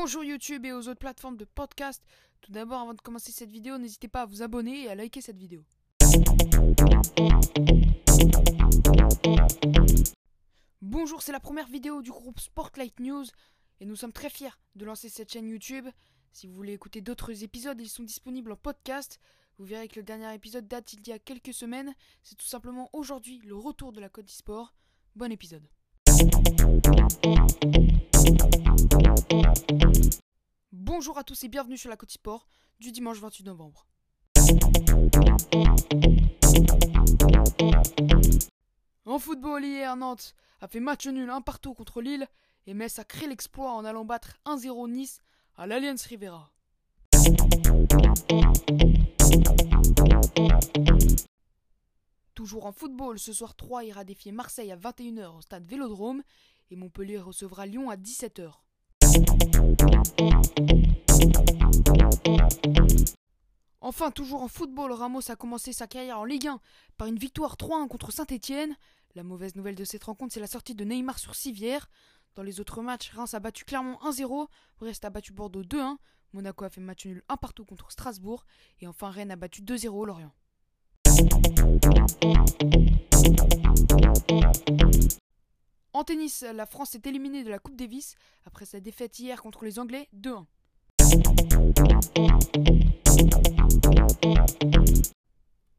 Bonjour YouTube et aux autres plateformes de podcast. Tout d'abord, avant de commencer cette vidéo, n'hésitez pas à vous abonner et à liker cette vidéo. Bonjour, c'est la première vidéo du groupe Sportlight News et nous sommes très fiers de lancer cette chaîne YouTube. Si vous voulez écouter d'autres épisodes, ils sont disponibles en podcast. Vous verrez que le dernier épisode date il y a quelques semaines. C'est tout simplement aujourd'hui le retour de la Côte d'e-sport. Bon épisode. Bonjour à tous et bienvenue sur la Côte Sport du dimanche 28 novembre. En football, hier, Nantes a fait match nul un partout contre Lille et Metz a créé l'exploit en allant battre 1-0 Nice à l'Alliance Rivera. Toujours en football, ce soir 3 ira défier Marseille à 21h au stade Vélodrome et Montpellier recevra Lyon à 17h. Enfin, toujours en football, Ramos a commencé sa carrière en Ligue 1 par une victoire 3-1 contre Saint-Etienne. La mauvaise nouvelle de cette rencontre, c'est la sortie de Neymar sur Civière. Dans les autres matchs, Reims a battu Clermont 1-0, Brest a battu Bordeaux 2-1, Monaco a fait match nul 1 partout contre Strasbourg, et enfin Rennes a battu 2-0 Lorient. Tennis, la France est éliminée de la Coupe Davis après sa défaite hier contre les Anglais 2-1.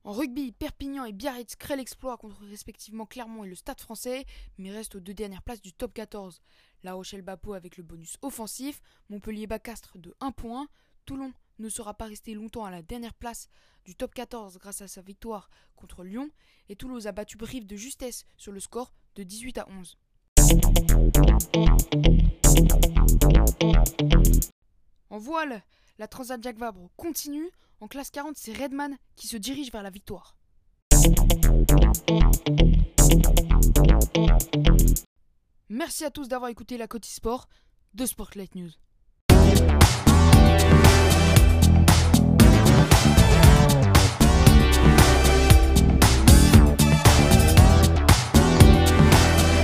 En rugby, Perpignan et Biarritz créent l'exploit contre respectivement Clermont et le Stade français, mais restent aux deux dernières places du top 14. La Rochelle Bapo avec le bonus offensif, Montpellier Bacastre de 1 point, Toulon ne sera pas resté longtemps à la dernière place du top 14 grâce à sa victoire contre Lyon, et Toulouse a battu Brive de justesse sur le score de 18 à 11. En voile, la Transat Jacques Vabre continue. En classe 40, c'est Redman qui se dirige vers la victoire. Merci à tous d'avoir écouté la Côte Sport de Sportlight News.